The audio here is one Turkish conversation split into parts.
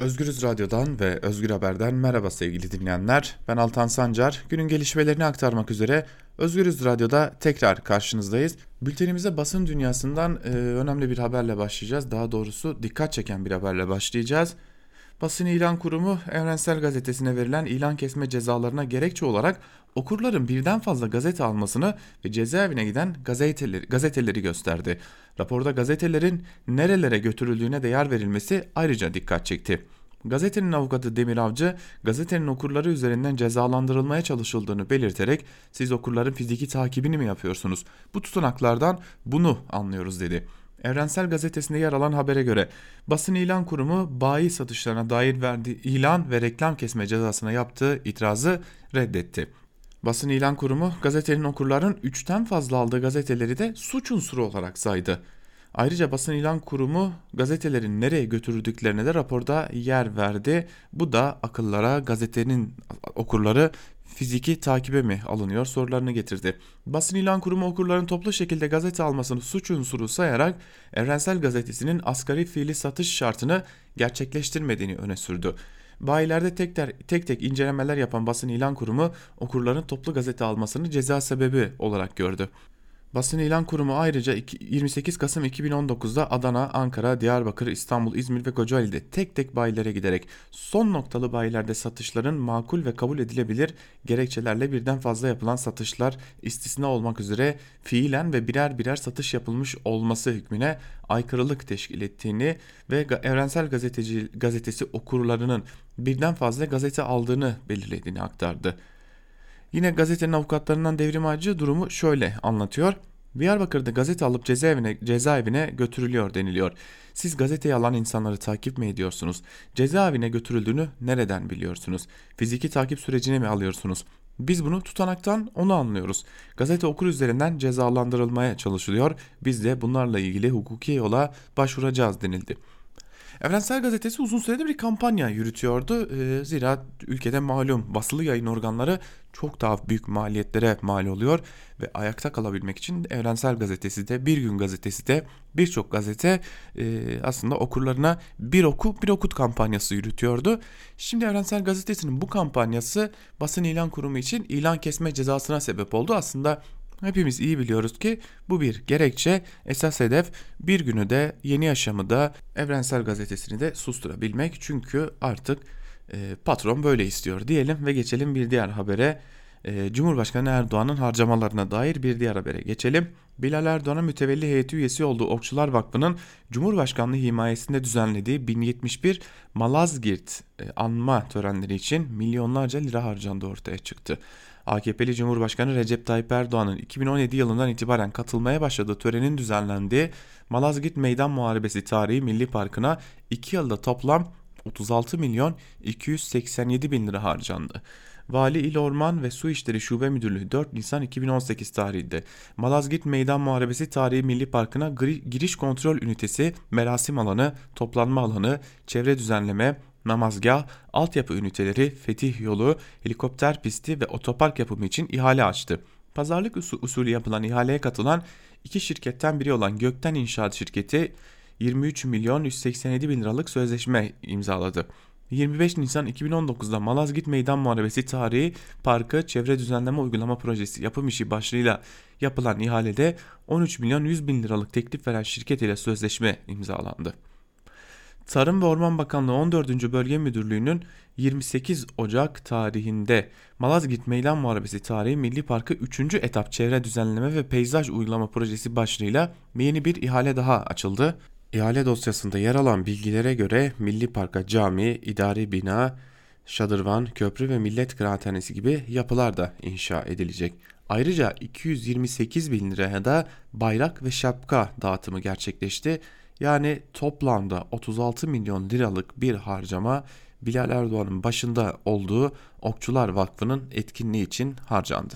Özgürüz Radyo'dan ve Özgür Haber'den merhaba sevgili dinleyenler. Ben Altan Sancar. Günün gelişmelerini aktarmak üzere Özgürüz Radyo'da tekrar karşınızdayız. Bültenimize basın dünyasından e, önemli bir haberle başlayacağız. Daha doğrusu dikkat çeken bir haberle başlayacağız. Basın İlan Kurumu Evrensel Gazetesi'ne verilen ilan kesme cezalarına gerekçe olarak okurların birden fazla gazete almasını ve cezaevine giden gazeteleri, gazeteleri gösterdi. Raporda gazetelerin nerelere götürüldüğüne de yer verilmesi ayrıca dikkat çekti. Gazetenin avukatı Demir Avcı, gazetenin okurları üzerinden cezalandırılmaya çalışıldığını belirterek siz okurların fiziki takibini mi yapıyorsunuz? Bu tutanaklardan bunu anlıyoruz dedi. Evrensel Gazetesi'nde yer alan habere göre basın ilan kurumu bayi satışlarına dair verdiği ilan ve reklam kesme cezasına yaptığı itirazı reddetti. Basın ilan kurumu gazetenin okurların 3'ten fazla aldığı gazeteleri de suç unsuru olarak saydı. Ayrıca basın ilan kurumu gazetelerin nereye götürüldüklerine de raporda yer verdi. Bu da akıllara gazetenin okurları fiziki takibe mi alınıyor sorularını getirdi. Basın ilan kurumu okurların toplu şekilde gazete almasını suç unsuru sayarak Evrensel Gazetesi'nin asgari fiili satış şartını gerçekleştirmediğini öne sürdü. Bayilerde tek, ter, tek tek incelemeler yapan basın ilan kurumu okurların toplu gazete almasını ceza sebebi olarak gördü. Basın İlan Kurumu ayrıca 28 Kasım 2019'da Adana, Ankara, Diyarbakır, İstanbul, İzmir ve Kocaeli'de tek tek bayilere giderek son noktalı bayilerde satışların makul ve kabul edilebilir gerekçelerle birden fazla yapılan satışlar istisna olmak üzere fiilen ve birer birer satış yapılmış olması hükmüne aykırılık teşkil ettiğini ve Evrensel Gazeteci, Gazetesi okurlarının birden fazla gazete aldığını belirlediğini aktardı. Yine gazetenin avukatlarından Devrim Acı durumu şöyle anlatıyor. Diyarbakır'da gazete alıp cezaevine, cezaevine götürülüyor deniliyor. Siz gazeteyi alan insanları takip mi ediyorsunuz? Cezaevine götürüldüğünü nereden biliyorsunuz? Fiziki takip sürecini mi alıyorsunuz? Biz bunu tutanaktan onu anlıyoruz. Gazete okur üzerinden cezalandırılmaya çalışılıyor. Biz de bunlarla ilgili hukuki yola başvuracağız denildi. Evrensel Gazetesi uzun süredir bir kampanya yürütüyordu. Ee, zira ülkede malum basılı yayın organları çok daha büyük maliyetlere mal oluyor ve ayakta kalabilmek için Evrensel Gazetesi de Bir Gün Gazetesi de birçok gazete e, aslında okurlarına bir oku bir okut kampanyası yürütüyordu. Şimdi Evrensel Gazetesi'nin bu kampanyası basın ilan kurumu için ilan kesme cezasına sebep oldu. Aslında Hepimiz iyi biliyoruz ki bu bir gerekçe. Esas hedef bir günü de yeni yaşamı da Evrensel Gazetesi'ni de susturabilmek. Çünkü artık e, patron böyle istiyor diyelim ve geçelim bir diğer habere. E, Cumhurbaşkanı Erdoğan'ın harcamalarına dair bir diğer habere geçelim. Bilal Erdoğan'ın mütevelli heyeti üyesi olduğu Okçular Vakfı'nın Cumhurbaşkanlığı himayesinde düzenlediği 1071 Malazgirt e, anma törenleri için milyonlarca lira harcandığı ortaya çıktı. AKP'li Cumhurbaşkanı Recep Tayyip Erdoğan'ın 2017 yılından itibaren katılmaya başladığı törenin düzenlendiği Malazgirt Meydan Muharebesi Tarihi Milli Parkı'na 2 yılda toplam 36 milyon 287 bin lira harcandı. Vali İl Orman ve Su İşleri Şube Müdürlüğü 4 Nisan 2018 tarihinde Malazgirt Meydan Muharebesi Tarihi Milli Parkı'na giriş kontrol ünitesi, merasim alanı, toplanma alanı, çevre düzenleme, namazgah, altyapı üniteleri, fetih yolu, helikopter pisti ve otopark yapımı için ihale açtı. Pazarlık usulü yapılan ihaleye katılan iki şirketten biri olan Gökten İnşaat Şirketi 23 milyon 187 bin liralık sözleşme imzaladı. 25 Nisan 2019'da Malazgirt Meydan Muharebesi Tarihi Parkı Çevre Düzenleme Uygulama Projesi yapım işi başlığıyla yapılan ihalede 13 milyon 100 bin liralık teklif veren şirket ile sözleşme imzalandı. Tarım ve Orman Bakanlığı 14. Bölge Müdürlüğü'nün 28 Ocak tarihinde Malazgirt Meydan Muharebesi Tarihi Milli Parkı 3. etap çevre düzenleme ve peyzaj uygulama projesi başlığıyla yeni bir ihale daha açıldı. İhale dosyasında yer alan bilgilere göre Milli Park'a cami, idari bina, şadırvan, köprü ve millet kıraathanesi gibi yapılar da inşa edilecek. Ayrıca 228 bin liraya da bayrak ve şapka dağıtımı gerçekleşti. Yani toplamda 36 milyon liralık bir harcama Bilal Erdoğan'ın başında olduğu Okçular Vakfı'nın etkinliği için harcandı.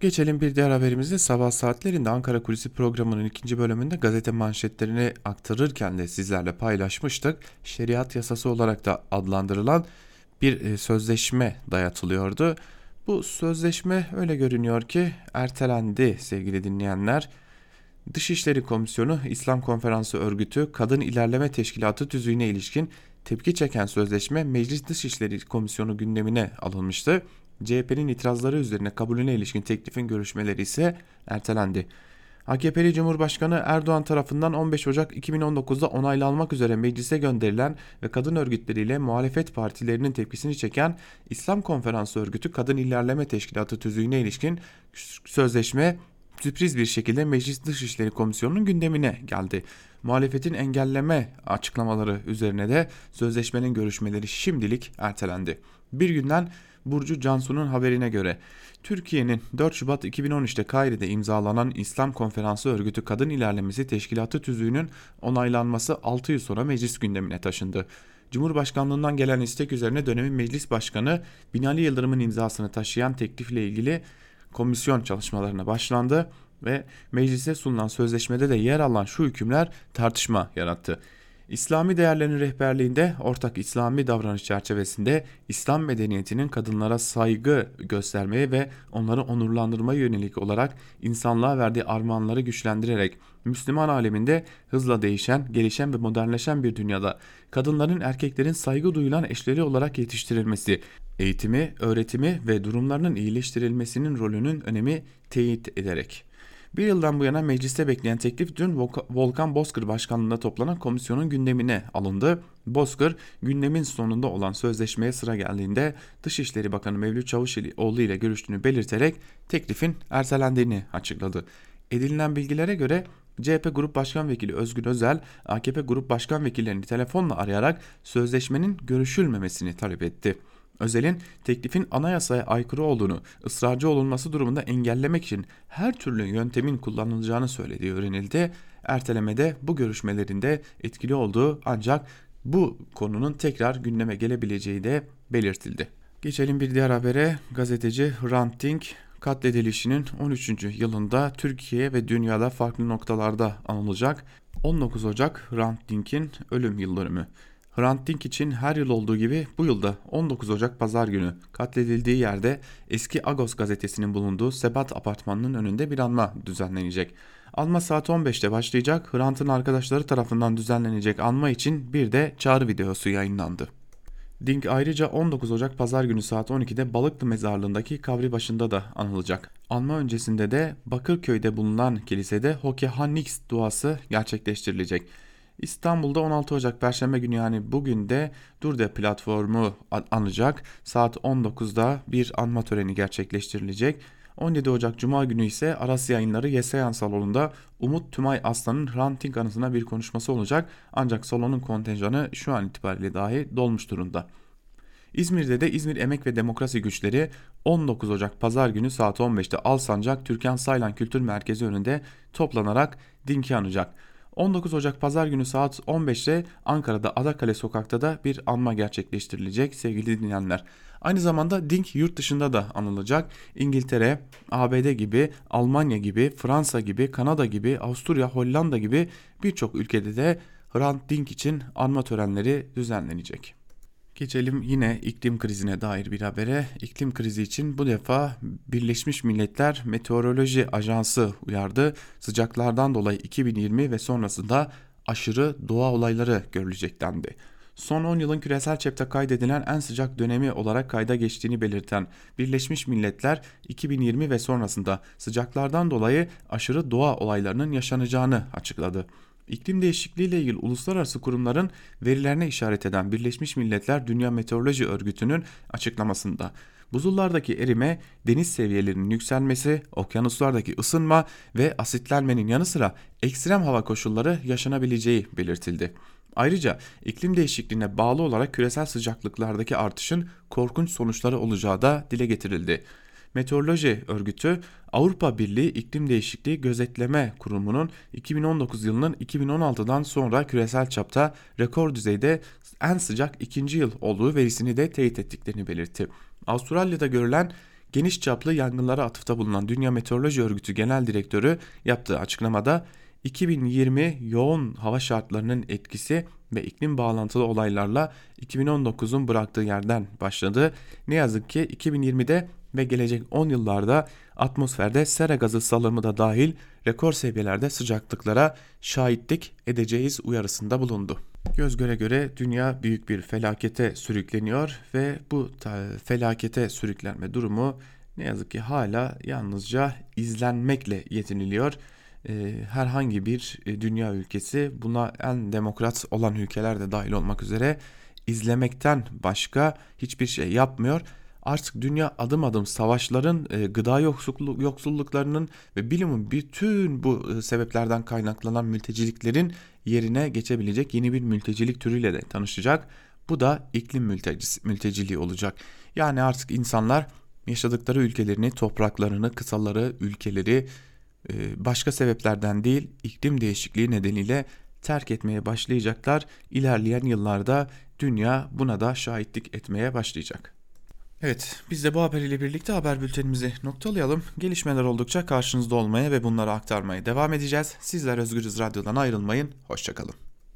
Geçelim bir diğer haberimize sabah saatlerinde Ankara Kulisi programının ikinci bölümünde gazete manşetlerini aktarırken de sizlerle paylaşmıştık. Şeriat yasası olarak da adlandırılan bir e, sözleşme dayatılıyordu. Bu sözleşme öyle görünüyor ki ertelendi sevgili dinleyenler. Dışişleri Komisyonu İslam Konferansı Örgütü Kadın İlerleme Teşkilatı tüzüğüne ilişkin tepki çeken sözleşme Meclis Dışişleri Komisyonu gündemine alınmıştı. CHP'nin itirazları üzerine kabulüne ilişkin teklifin görüşmeleri ise ertelendi. AKP'li Cumhurbaşkanı Erdoğan tarafından 15 Ocak 2019'da onaylanmak üzere meclise gönderilen ve kadın örgütleriyle muhalefet partilerinin tepkisini çeken İslam Konferansı Örgütü Kadın İlerleme Teşkilatı tüzüğüne ilişkin sözleşme sürpriz bir şekilde Meclis Dışişleri Komisyonu'nun gündemine geldi. Muhalefetin engelleme açıklamaları üzerine de sözleşmenin görüşmeleri şimdilik ertelendi. Bir günden Burcu Cansu'nun haberine göre Türkiye'nin 4 Şubat 2013'te Kaire'de imzalanan İslam Konferansı Örgütü Kadın İlerlemesi Teşkilatı tüzüğünün onaylanması 6 yıl sonra meclis gündemine taşındı. Cumhurbaşkanlığından gelen istek üzerine dönemin meclis başkanı Binali Yıldırım'ın imzasını taşıyan teklifle ilgili komisyon çalışmalarına başlandı ve meclise sunulan sözleşmede de yer alan şu hükümler tartışma yarattı. İslami değerlerin rehberliğinde ortak İslami davranış çerçevesinde İslam medeniyetinin kadınlara saygı göstermeye ve onları onurlandırmaya yönelik olarak insanlığa verdiği armağanları güçlendirerek Müslüman aleminde hızla değişen, gelişen ve modernleşen bir dünyada kadınların erkeklerin saygı duyulan eşleri olarak yetiştirilmesi, eğitimi, öğretimi ve durumlarının iyileştirilmesinin rolünün önemi teyit ederek bir yıldan bu yana mecliste bekleyen teklif dün Volkan Bozkır başkanlığında toplanan komisyonun gündemine alındı. Bozkır gündemin sonunda olan sözleşmeye sıra geldiğinde Dışişleri Bakanı Mevlüt Çavuşoğlu ile görüştüğünü belirterek teklifin ertelendiğini açıkladı. Edinilen bilgilere göre CHP Grup Başkan Vekili Özgür Özel, AKP Grup Başkan Vekillerini telefonla arayarak sözleşmenin görüşülmemesini talep etti. Özel'in teklifin anayasaya aykırı olduğunu, ısrarcı olunması durumunda engellemek için her türlü yöntemin kullanılacağını söylediği öğrenildi. Ertelemede bu görüşmelerinde etkili olduğu ancak bu konunun tekrar gündeme gelebileceği de belirtildi. Geçelim bir diğer habere. Gazeteci Hrant Dink katledilişinin 13. yılında Türkiye ve dünyada farklı noktalarda anılacak. 19 Ocak Hrant Dink'in ölüm yıl dönümü. Hrant Dink için her yıl olduğu gibi bu yılda 19 Ocak Pazar günü katledildiği yerde eski Agos gazetesinin bulunduğu Sebat apartmanının önünde bir anma düzenlenecek. Anma saat 15'te başlayacak. Hrant'ın arkadaşları tarafından düzenlenecek anma için bir de çağrı videosu yayınlandı. Dink ayrıca 19 Ocak Pazar günü saat 12'de Balıklı Mezarlığı'ndaki kabri başında da anılacak. Anma öncesinde de Bakırköy'de bulunan kilisede Hoke Hannix duası gerçekleştirilecek. İstanbul'da 16 Ocak Perşembe günü yani bugün de Durde platformu anacak. Saat 19'da bir anma töreni gerçekleştirilecek. 17 Ocak Cuma günü ise Aras Yayınları Yeseyan Salonu'nda Umut Tümay Aslan'ın Ranting anısına bir konuşması olacak. Ancak salonun kontenjanı şu an itibariyle dahi dolmuş durumda. İzmir'de de İzmir Emek ve Demokrasi Güçleri 19 Ocak Pazar günü saat 15'te Alsancak Türkan Saylan Kültür Merkezi önünde toplanarak dinki anacak. 19 Ocak Pazar günü saat 15'te Ankara'da Adakale Sokak'ta da bir anma gerçekleştirilecek sevgili dinleyenler. Aynı zamanda Dink yurt dışında da anılacak. İngiltere, ABD gibi, Almanya gibi, Fransa gibi, Kanada gibi, Avusturya, Hollanda gibi birçok ülkede de Hrant Dink için anma törenleri düzenlenecek. Geçelim yine iklim krizine dair bir habere. İklim krizi için bu defa Birleşmiş Milletler Meteoroloji Ajansı uyardı. Sıcaklardan dolayı 2020 ve sonrasında aşırı doğa olayları görülecek dendi. Son 10 yılın küresel çapta kaydedilen en sıcak dönemi olarak kayda geçtiğini belirten Birleşmiş Milletler 2020 ve sonrasında sıcaklardan dolayı aşırı doğa olaylarının yaşanacağını açıkladı. İklim değişikliği ile ilgili uluslararası kurumların verilerine işaret eden Birleşmiş Milletler Dünya Meteoroloji Örgütü'nün açıklamasında buzullardaki erime, deniz seviyelerinin yükselmesi, okyanuslardaki ısınma ve asitlenmenin yanı sıra ekstrem hava koşulları yaşanabileceği belirtildi. Ayrıca iklim değişikliğine bağlı olarak küresel sıcaklıklardaki artışın korkunç sonuçları olacağı da dile getirildi. Meteoroloji Örgütü Avrupa Birliği İklim Değişikliği Gözetleme Kurumu'nun 2019 yılının 2016'dan sonra küresel çapta rekor düzeyde en sıcak ikinci yıl olduğu verisini de teyit ettiklerini belirtti. Avustralya'da görülen geniş çaplı yangınlara atıfta bulunan Dünya Meteoroloji Örgütü Genel Direktörü yaptığı açıklamada 2020 yoğun hava şartlarının etkisi ve iklim bağlantılı olaylarla 2019'un bıraktığı yerden başladı. Ne yazık ki 2020'de ve gelecek 10 yıllarda atmosferde sera gazı salımı da dahil rekor seviyelerde sıcaklıklara şahitlik edeceğiz uyarısında bulundu. Göz göre göre dünya büyük bir felakete sürükleniyor ve bu felakete sürüklenme durumu ne yazık ki hala yalnızca izlenmekle yetiniliyor. Ee, herhangi bir e, dünya ülkesi buna en demokrat olan ülkeler de dahil olmak üzere izlemekten başka hiçbir şey yapmıyor. Artık dünya adım adım savaşların, e, gıda yoksulluklarının ve bilimin bütün bu e, sebeplerden kaynaklanan mülteciliklerin yerine geçebilecek yeni bir mültecilik türüyle de tanışacak. Bu da iklim mültecisi, mülteciliği olacak. Yani artık insanlar yaşadıkları ülkelerini, topraklarını, kısaları, ülkeleri e, başka sebeplerden değil iklim değişikliği nedeniyle terk etmeye başlayacaklar. İlerleyen yıllarda dünya buna da şahitlik etmeye başlayacak. Evet, biz de bu haberiyle birlikte haber bültenimizi noktalayalım. Gelişmeler oldukça karşınızda olmaya ve bunları aktarmaya devam edeceğiz. Sizler Özgürüz Radyo'dan ayrılmayın. Hoşçakalın.